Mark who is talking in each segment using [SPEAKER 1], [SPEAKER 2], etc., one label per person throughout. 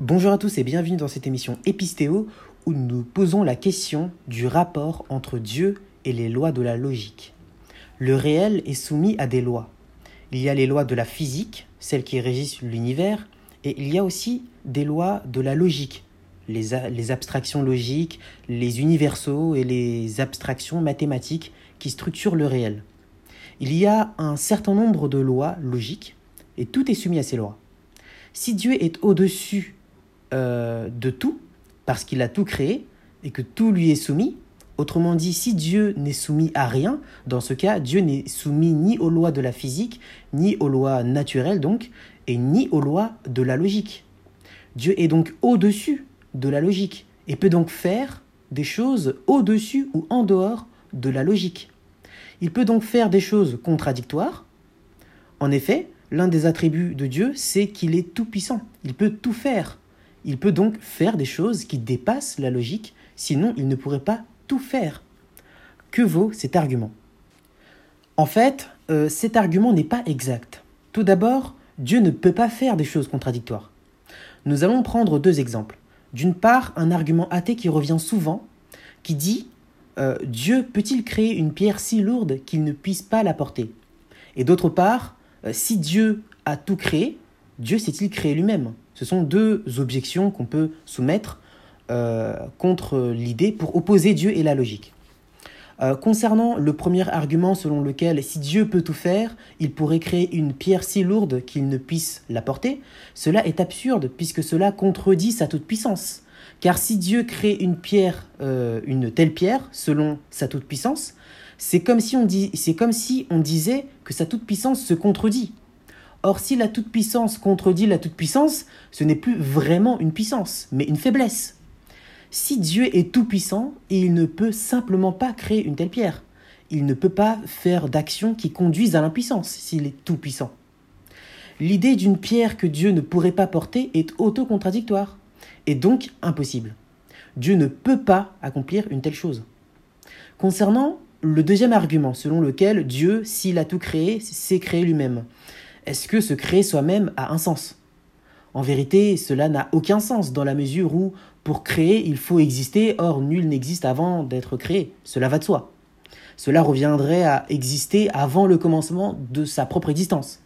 [SPEAKER 1] Bonjour à tous et bienvenue dans cette émission Épistéo où nous posons la question du rapport entre Dieu et les lois de la logique. Le réel est soumis à des lois. Il y a les lois de la physique, celles qui régissent l'univers, et il y a aussi des lois de la logique, les, les abstractions logiques, les universaux et les abstractions mathématiques qui structurent le réel. Il y a un certain nombre de lois logiques et tout est soumis à ces lois. Si Dieu est au-dessus euh, de tout, parce qu'il a tout créé et que tout lui est soumis. Autrement dit, si Dieu n'est soumis à rien, dans ce cas, Dieu n'est soumis ni aux lois de la physique, ni aux lois naturelles donc, et ni aux lois de la logique. Dieu est donc au-dessus de la logique et peut donc faire des choses au-dessus ou en dehors de la logique. Il peut donc faire des choses contradictoires. En effet, l'un des attributs de Dieu, c'est qu'il est tout-puissant. Il peut tout faire. Il peut donc faire des choses qui dépassent la logique, sinon il ne pourrait pas tout faire. Que vaut cet argument? En fait, euh, cet argument n'est pas exact. Tout d'abord, Dieu ne peut pas faire des choses contradictoires. Nous allons prendre deux exemples. D'une part, un argument athée qui revient souvent, qui dit euh, Dieu peut-il créer une pierre si lourde qu'il ne puisse pas la porter? Et d'autre part, euh, si Dieu a tout créé, Dieu s'est-il créé lui-même? Ce sont deux objections qu'on peut soumettre euh, contre l'idée pour opposer Dieu et la logique. Euh, concernant le premier argument selon lequel si Dieu peut tout faire, il pourrait créer une pierre si lourde qu'il ne puisse la porter, cela est absurde puisque cela contredit sa toute-puissance. Car si Dieu crée une pierre, euh, une telle pierre, selon sa toute-puissance, c'est comme, si on comme si on disait que sa toute-puissance se contredit. Or, si la toute-puissance contredit la toute-puissance, ce n'est plus vraiment une puissance, mais une faiblesse. Si Dieu est tout-puissant, il ne peut simplement pas créer une telle pierre. Il ne peut pas faire d'actions qui conduisent à l'impuissance s'il est tout-puissant. L'idée d'une pierre que Dieu ne pourrait pas porter est auto-contradictoire, et donc impossible. Dieu ne peut pas accomplir une telle chose. Concernant le deuxième argument, selon lequel Dieu, s'il a tout créé, s'est créé lui-même, est-ce que se créer soi-même a un sens? En vérité, cela n'a aucun sens dans la mesure où, pour créer, il faut exister, or nul n'existe avant d'être créé. Cela va de soi. Cela reviendrait à exister avant le commencement de sa propre existence.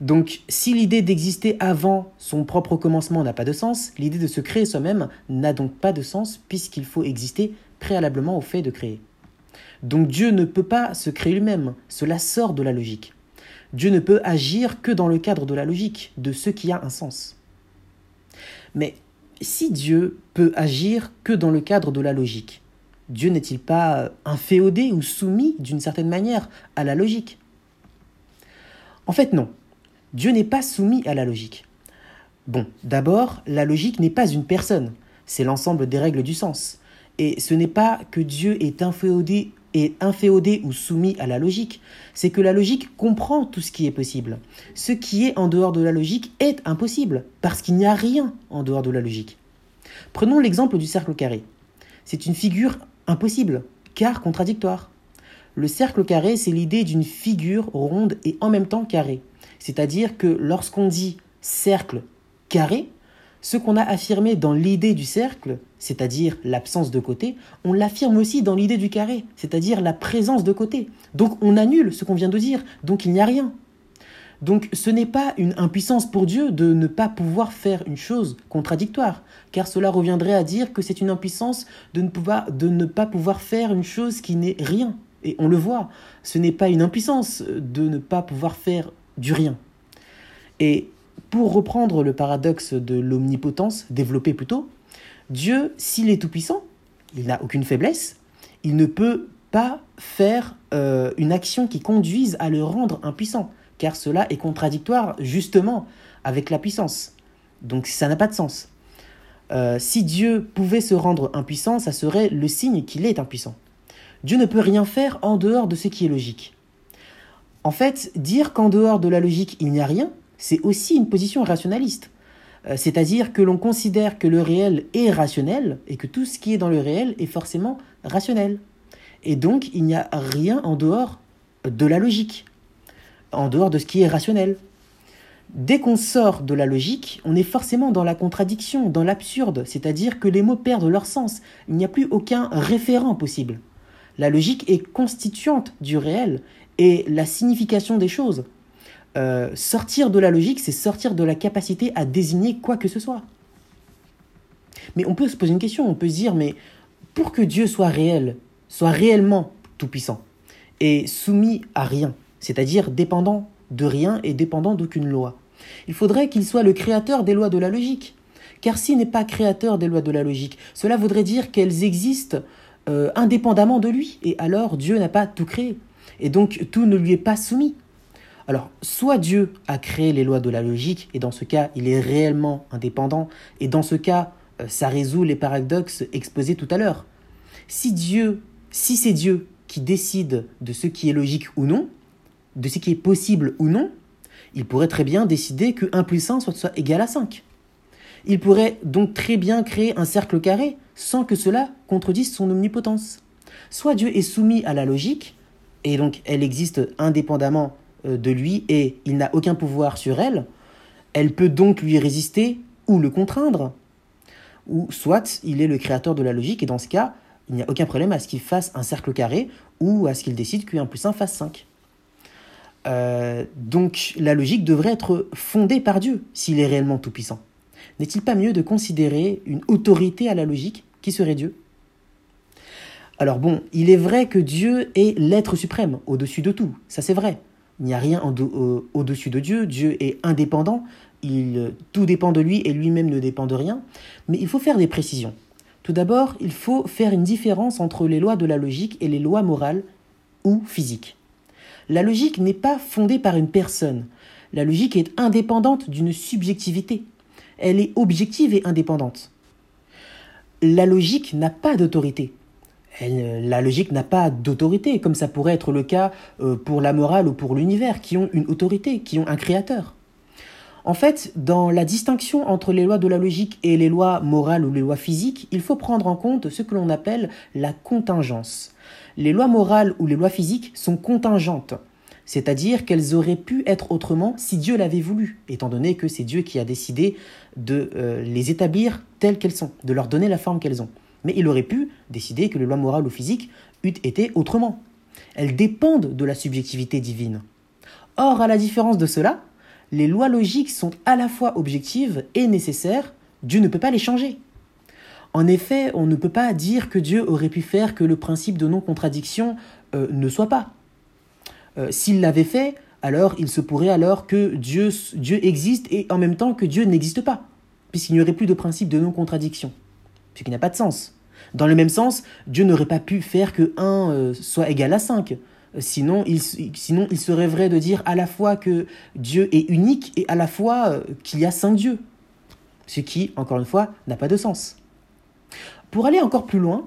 [SPEAKER 1] Donc, si l'idée d'exister avant son propre commencement n'a pas de sens, l'idée de se créer soi-même n'a donc pas de sens puisqu'il faut exister préalablement au fait de créer. Donc Dieu ne peut pas se créer lui-même, cela sort de la logique. Dieu ne peut agir que dans le cadre de la logique, de ce qui a un sens. Mais si Dieu peut agir que dans le cadre de la logique, Dieu n'est-il pas inféodé ou soumis d'une certaine manière à la logique? En fait, non. Dieu n'est pas soumis à la logique. Bon, d'abord, la logique n'est pas une personne, c'est l'ensemble des règles du sens. Et ce n'est pas que Dieu est inféodé inféodé ou soumis à la logique, c'est que la logique comprend tout ce qui est possible. Ce qui est en dehors de la logique est impossible, parce qu'il n'y a rien en dehors de la logique. Prenons l'exemple du cercle carré. C'est une figure impossible, car contradictoire. Le cercle carré, c'est l'idée d'une figure ronde et en même temps carrée. C'est-à-dire que lorsqu'on dit cercle carré, ce qu'on a affirmé dans l'idée du cercle, c'est-à-dire l'absence de côté, on l'affirme aussi dans l'idée du carré, c'est-à-dire la présence de côté. Donc on annule ce qu'on vient de dire, donc il n'y a rien. Donc ce n'est pas une impuissance pour Dieu de ne pas pouvoir faire une chose contradictoire, car cela reviendrait à dire que c'est une impuissance de ne, de ne pas pouvoir faire une chose qui n'est rien. Et on le voit, ce n'est pas une impuissance de ne pas pouvoir faire du rien. Et pour reprendre le paradoxe de l'omnipotence, développé plus tôt, Dieu, s'il est tout-puissant, il n'a aucune faiblesse, il ne peut pas faire euh, une action qui conduise à le rendre impuissant, car cela est contradictoire justement avec la puissance. Donc ça n'a pas de sens. Euh, si Dieu pouvait se rendre impuissant, ça serait le signe qu'il est impuissant. Dieu ne peut rien faire en dehors de ce qui est logique. En fait, dire qu'en dehors de la logique il n'y a rien, c'est aussi une position rationaliste. Euh, c'est-à-dire que l'on considère que le réel est rationnel et que tout ce qui est dans le réel est forcément rationnel. Et donc, il n'y a rien en dehors de la logique, en dehors de ce qui est rationnel. Dès qu'on sort de la logique, on est forcément dans la contradiction, dans l'absurde, c'est-à-dire que les mots perdent leur sens, il n'y a plus aucun référent possible. La logique est constituante du réel et la signification des choses. Euh, sortir de la logique, c'est sortir de la capacité à désigner quoi que ce soit. Mais on peut se poser une question, on peut se dire, mais pour que Dieu soit réel, soit réellement tout-puissant, et soumis à rien, c'est-à-dire dépendant de rien et dépendant d'aucune loi. Il faudrait qu'il soit le créateur des lois de la logique. Car s'il n'est pas créateur des lois de la logique, cela voudrait dire qu'elles existent euh, indépendamment de lui, et alors Dieu n'a pas tout créé, et donc tout ne lui est pas soumis. Alors, soit Dieu a créé les lois de la logique, et dans ce cas, il est réellement indépendant, et dans ce cas, euh, ça résout les paradoxes exposés tout à l'heure. Si Dieu, si c'est Dieu qui décide de ce qui est logique ou non, de ce qui est possible ou non, il pourrait très bien décider que 1 plus 1 soit, égal à 5. Il pourrait donc très bien créer un cercle carré sans que cela contredise son omnipotence. Soit Dieu est soumis à la logique, et donc elle existe indépendamment de lui et il n'a aucun pouvoir sur elle, elle peut donc lui résister ou le contraindre. Ou soit il est le créateur de la logique et dans ce cas, il n'y a aucun problème à ce qu'il fasse un cercle carré ou à ce qu'il décide que 1 plus 1 fasse 5. Euh, donc la logique devrait être fondée par Dieu s'il est réellement tout-puissant. N'est-il pas mieux de considérer une autorité à la logique qui serait Dieu? Alors bon, il est vrai que Dieu est l'être suprême, au-dessus de tout, ça c'est vrai. Il n'y a rien au-dessus de Dieu, Dieu est indépendant, tout dépend de lui et lui-même ne dépend de rien, mais il faut faire des précisions. Tout d'abord, il faut faire une différence entre les lois de la logique et les lois morales ou physiques. La logique n'est pas fondée par une personne. La logique est indépendante d'une subjectivité. Elle est objective et indépendante. La logique n'a pas d'autorité. La logique n'a pas d'autorité, comme ça pourrait être le cas euh, pour la morale ou pour l'univers, qui ont une autorité, qui ont un créateur. En fait, dans la distinction entre les lois de la logique et les lois morales ou les lois physiques, il faut prendre en compte ce que l'on appelle la contingence les lois morales ou les lois physiques sont contingentes, c'est-à-dire qu'elles auraient pu être autrement si Dieu l'avait voulu, étant donné que c'est Dieu qui a décidé de euh, les établir telles qu'elles sont, de leur donner la forme qu'elles ont. Mais il aurait pu décider que les lois morales ou physiques eussent été autrement. Elles dépendent de la subjectivité divine. Or, à la différence de cela, les lois logiques sont à la fois objectives et nécessaires, Dieu ne peut pas les changer. En effet, on ne peut pas dire que Dieu aurait pu faire que le principe de non-contradiction euh, ne soit pas. Euh, s'il l'avait fait, alors il se pourrait alors que Dieu, Dieu existe et en même temps que Dieu n'existe pas, puisqu'il n'y aurait plus de principe de non-contradiction, ce qui n'a pas de sens. Dans le même sens, Dieu n'aurait pas pu faire que 1 euh, soit égal à 5. Sinon il, sinon, il serait vrai de dire à la fois que Dieu est unique et à la fois qu'il y a cinq dieux. Ce qui, encore une fois, n'a pas de sens. Pour aller encore plus loin,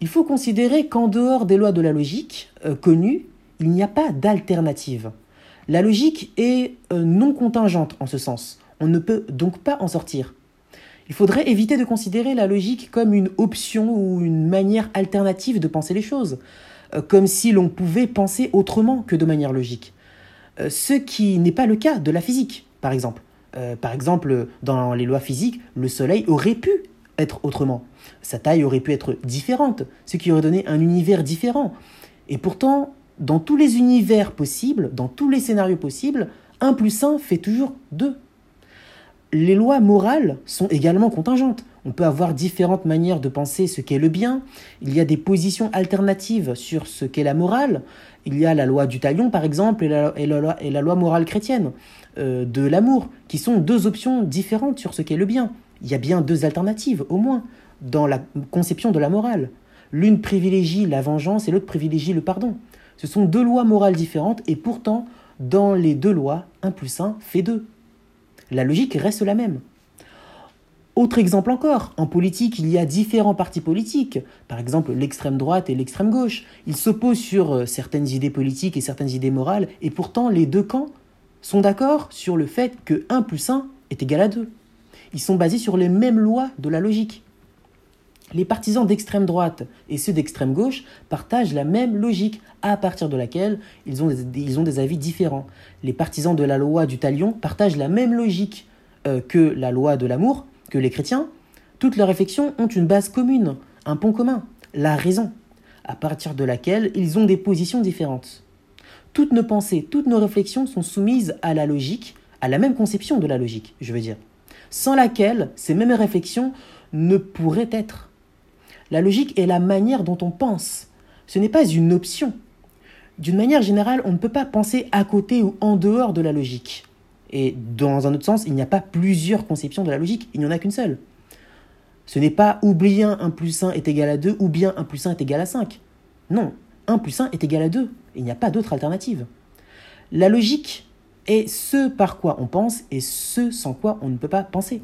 [SPEAKER 1] il faut considérer qu'en dehors des lois de la logique euh, connues, il n'y a pas d'alternative. La logique est euh, non contingente en ce sens. On ne peut donc pas en sortir. Il faudrait éviter de considérer la logique comme une option ou une manière alternative de penser les choses, euh, comme si l'on pouvait penser autrement que de manière logique. ce qui n'est pas le cas de la physique, par exemple. par exemple, dans les lois physiques, le Soleil aurait pu être autrement. Sa taille aurait pu être différente, ce qui aurait donné un univers différent. Et pourtant, dans tous les univers possibles, dans tous les scénarios possibles, 1 plus 1 fait toujours 2. Les lois morales sont également contingentes. On peut avoir différentes manières de penser ce qu'est le bien. Il y a des positions alternatives sur ce qu'est la morale. Il y a la loi du talion, par exemple, et la, loi morale chrétienne euh, de l'amour, qui sont deux options différentes sur ce qu'est le bien il y a bien deux alternatives, au moins, dans la conception de la morale. L'une privilégie la vengeance et l'autre privilégie le pardon. Ce sont deux lois morales différentes et pourtant, dans les deux lois, 1 plus 1 fait 2. La logique reste la même. Autre exemple encore, en politique, il y a différents partis politiques, par exemple l'extrême droite et l'extrême gauche. Ils s'opposent sur euh, certaines idées politiques et certaines idées morales, et pourtant les deux camps sont d'accord sur le fait que 1 plus 1 est égal à 2 ils sont basés sur les mêmes lois de la logique. Les partisans d'extrême droite et ceux d'extrême gauche partagent la même logique, à partir de laquelle ils ont des, avis différents. Les partisans de la loi du talion partagent la même logique euh, que la loi de l'amour, que les chrétiens. Toutes leurs réflexions ont une base commune, un pont commun, la raison, à partir de laquelle ils ont des positions différentes. Toutes nos pensées, toutes nos réflexions sont soumises à la logique, à la même conception de la logique, je veux dire, sans laquelle ces mêmes réflexions ne pourraient être. La logique est la manière dont on pense. Ce n'est pas une option. D'une manière générale, on ne peut pas penser à côté ou en dehors de la logique. Et dans un autre sens, il n'y a pas plusieurs conceptions de la logique, il n'y en a qu'une seule. Ce n'est pas ou bien 1 plus 1 est égal à 2 ou bien 1 plus 1 est égal à 5. Non, 1 plus 1 est égal à 2. Il n'y a pas d'autre alternative. La logique est ce par quoi on pense et ce sans quoi on ne peut pas penser.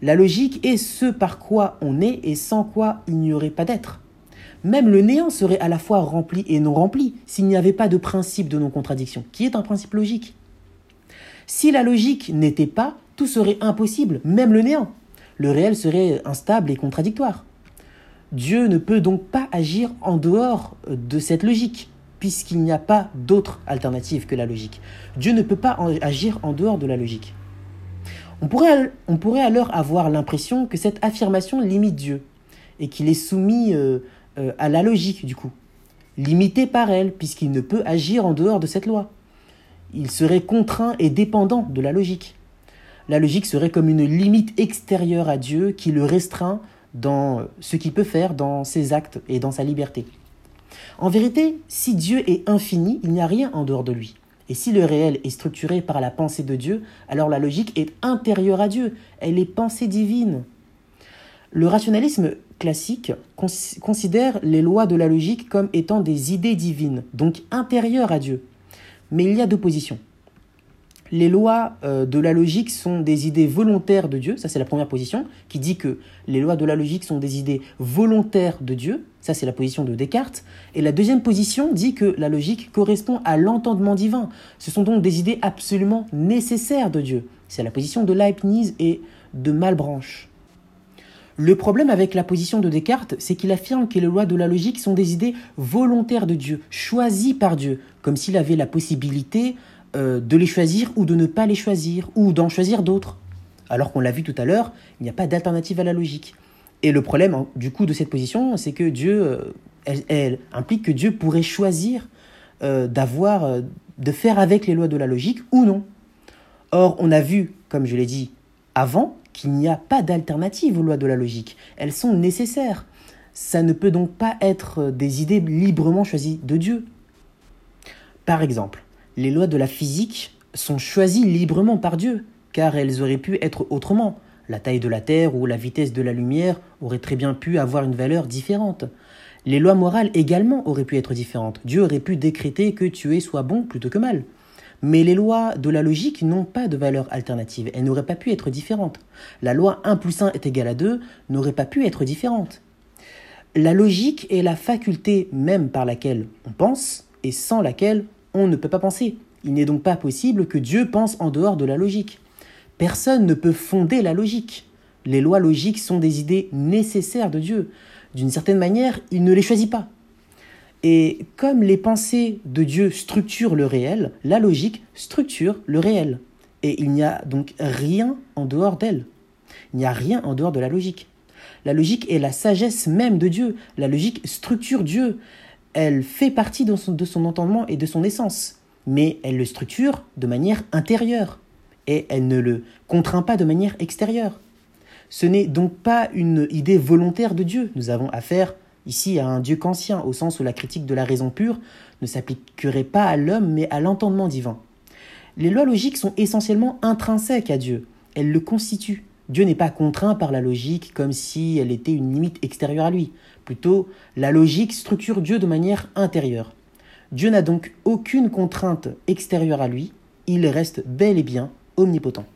[SPEAKER 1] La logique est ce par quoi on est et sans quoi il n'y aurait pas d'être. Même le néant serait à la fois rempli et non rempli s'il n'y avait pas de principe de non-contradiction, qui est un principe logique. Si la logique n'était pas, tout serait impossible, même le néant. Le réel serait instable et contradictoire. Dieu ne peut donc pas agir en dehors de cette logique, puisqu'il n'y a pas d'autre alternative que la logique. Dieu ne peut pas agir en dehors de la logique. On pourrait, on pourrait alors avoir l'impression que cette affirmation limite Dieu et qu'il est soumis euh, euh, à la logique du coup, limité par elle puisqu'il ne peut agir en dehors de cette loi. Il serait contraint et dépendant de la logique. La logique serait comme une limite extérieure à Dieu qui le restreint dans ce qu'il peut faire, dans ses actes et dans sa liberté. En vérité, si Dieu est infini, il n'y a rien en dehors de lui. Et si le réel est structuré par la pensée de Dieu, alors la logique est intérieure à Dieu, elle est pensée divine. Le rationalisme classique considère les lois de la logique comme étant des idées divines, donc intérieures à Dieu. Mais il y a deux positions les lois euh, de la logique sont des idées volontaires de Dieu, ça c'est la première position, qui dit que les lois de la logique sont des idées volontaires de Dieu, ça c'est la position de Descartes, et la deuxième position dit que la logique correspond à l'entendement divin, ce sont donc des idées absolument nécessaires de Dieu, c'est la position de Leibniz et de Malebranche. Le problème avec la position de Descartes, c'est qu'il affirme que les lois de la logique sont des idées volontaires de Dieu, choisies par Dieu, comme s'il avait la possibilité euh, de les choisir ou de ne pas les choisir, ou d'en choisir d'autres. Alors qu'on l'a vu tout à l'heure, il n'y a pas d'alternative à la logique. Et le problème du coup de cette position, c'est que Dieu, euh, elle, implique que Dieu pourrait choisir euh, d'avoir, de faire avec les lois de la logique ou non. Or, on a vu, comme je l'ai dit avant, qu'il n'y a pas d'alternative aux lois de la logique. Elles sont nécessaires. Ça ne peut donc pas être des idées librement choisies de Dieu. Par exemple, les lois de la physique sont choisies librement par Dieu, car elles auraient pu être autrement. La taille de la Terre ou la vitesse de la lumière auraient très bien pu avoir une valeur différente. Les lois morales également auraient pu être différentes. Dieu aurait pu décréter que tuer soit bon plutôt que mal. Mais les lois de la logique n'ont pas de valeur alternative. Elles n'auraient pas pu être différentes. La loi 1 plus 1 est égal à 2 n'aurait pas pu être différente. La logique est la faculté même par laquelle on pense et sans laquelle on ne peut pas penser. Il n'est donc pas possible que Dieu pense en dehors de la logique. Personne ne peut fonder la logique. Les lois logiques sont des idées nécessaires de Dieu. D'une certaine manière, il ne les choisit pas. Et comme les pensées de Dieu structurent le réel, la logique structure le réel. Et il n'y a donc rien en dehors d'elle. Il n'y a rien en dehors de la logique. La logique est la sagesse même de Dieu. La logique structure Dieu elle fait partie de son, de son entendement et de son essence, mais elle le structure de manière intérieure et elle ne le contraint pas de manière extérieure. Ce n'est donc pas une idée volontaire de Dieu. Nous avons affaire ici à un Dieu qu'ancien, au sens où la critique de la raison pure ne s'appliquerait pas à l'homme, mais à l'entendement divin. Les lois logiques sont essentiellement intrinsèques à Dieu. Elles le constituent. Dieu n'est pas contraint par la logique comme si elle était une limite extérieure à lui. Plutôt, la logique structure Dieu de manière intérieure. Dieu n'a donc aucune contrainte extérieure à lui, il reste bel et bien omnipotent.